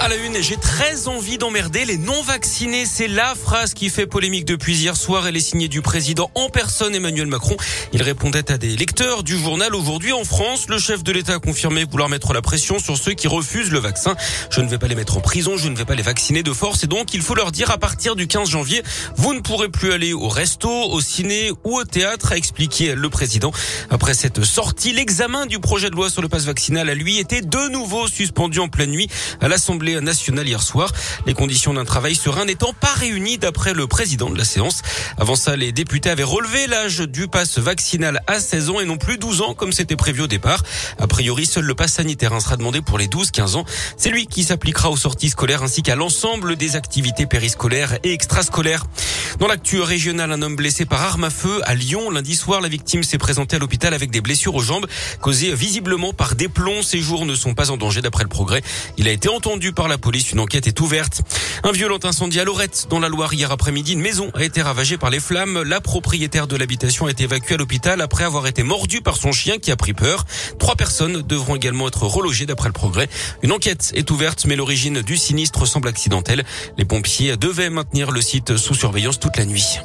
À la une, j'ai très envie d'emmerder les non-vaccinés. C'est la phrase qui fait polémique depuis hier soir. Elle est signée du président en personne Emmanuel Macron. Il répondait à des lecteurs du journal. Aujourd'hui en France, le chef de l'État a confirmé vouloir mettre la pression sur ceux qui refusent le vaccin. Je ne vais pas les mettre en prison, je ne vais pas les vacciner de force. Et donc, il faut leur dire à partir du 15 janvier, vous ne pourrez plus aller au resto, au ciné ou au théâtre, a expliqué le président. Après cette sortie, l'examen du projet de loi sur le passe vaccinal a lui été de nouveau suspendu en pleine nuit à l'Assemblée nationale hier soir. Les conditions d'un travail serein n'étant pas réunies d'après le président de la séance. Avant ça, les députés avaient relevé l'âge du pass vaccinal à 16 ans et non plus 12 ans comme c'était prévu au départ. A priori, seul le pass sanitaire sera demandé pour les 12-15 ans. C'est lui qui s'appliquera aux sorties scolaires ainsi qu'à l'ensemble des activités périscolaires et extrascolaires. Dans l'actu régionale, un homme blessé par arme à feu à Lyon. Lundi soir, la victime s'est présentée à l'hôpital avec des blessures aux jambes causées visiblement par des plombs. Ses jours ne sont pas en danger d'après le progrès. Il a été entendu par la police. Une enquête est ouverte. Un violent incendie à Lorette, dans la Loire, hier après-midi. Une maison a été ravagée par les flammes. La propriétaire de l'habitation a été évacuée à l'hôpital après avoir été mordue par son chien qui a pris peur. Trois personnes devront également être relogées d'après le progrès. Une enquête est ouverte, mais l'origine du sinistre semble accidentelle. Les pompiers devaient maintenir le site sous surveillance toute la nuit.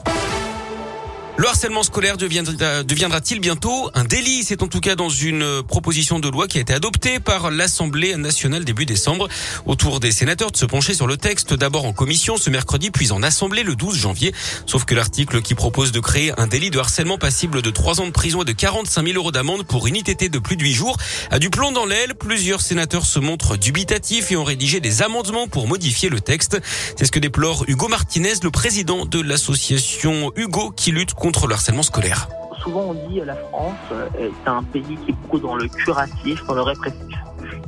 Le harcèlement scolaire deviendra-t-il bientôt un délit? C'est en tout cas dans une proposition de loi qui a été adoptée par l'Assemblée nationale début décembre. Autour des sénateurs de se pencher sur le texte, d'abord en commission ce mercredi, puis en Assemblée le 12 janvier. Sauf que l'article qui propose de créer un délit de harcèlement passible de 3 ans de prison et de 45 000 euros d'amende pour une ITT de plus de 8 jours a du plomb dans l'aile. Plusieurs sénateurs se montrent dubitatifs et ont rédigé des amendements pour modifier le texte. C'est ce que déplore Hugo Martinez, le président de l'association Hugo qui lutte le harcèlement scolaire. Souvent on dit la France est un pays qui est beaucoup dans le curatif, dans le répressif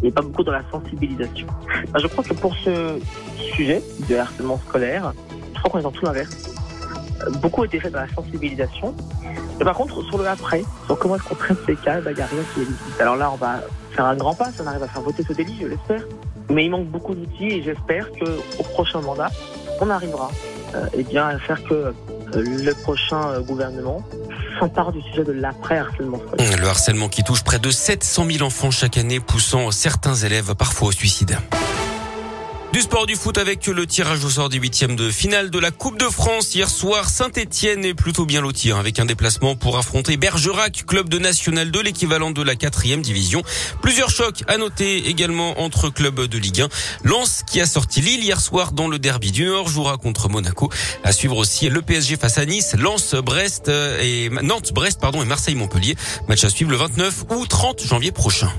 et pas beaucoup dans la sensibilisation. je crois que pour ce sujet de harcèlement scolaire, je crois qu'on est dans tout l'inverse. Beaucoup a été fait dans la sensibilisation. Mais par contre, sur le après, sur comment est-ce qu'on traite ces cas, bah, il n'y a rien qui est Alors là, on va faire un grand pas, on arrive à faire voter ce délit, je l'espère. Mais il manque beaucoup d'outils et j'espère qu'au prochain mandat, on arrivera euh, eh bien, à faire que le prochain euh, gouvernement s'empare du sujet de l'après-harcèlement. Le harcèlement qui touche près de 700 000 enfants chaque année, poussant certains élèves parfois au suicide. Du sport du foot avec le tirage au sort des huitièmes de finale de la Coupe de France. Hier soir, Saint-Etienne est plutôt bien loti hein, avec un déplacement pour affronter Bergerac, club de National 2, l'équivalent de la quatrième division. Plusieurs chocs à noter également entre clubs de Ligue 1. Lens qui a sorti Lille hier soir dans le derby du Nord jouera contre Monaco. À suivre aussi le PSG face à Nice, Lens, Brest et Nantes, Brest pardon et Marseille Montpellier. Match à suivre le 29 ou 30 janvier prochain.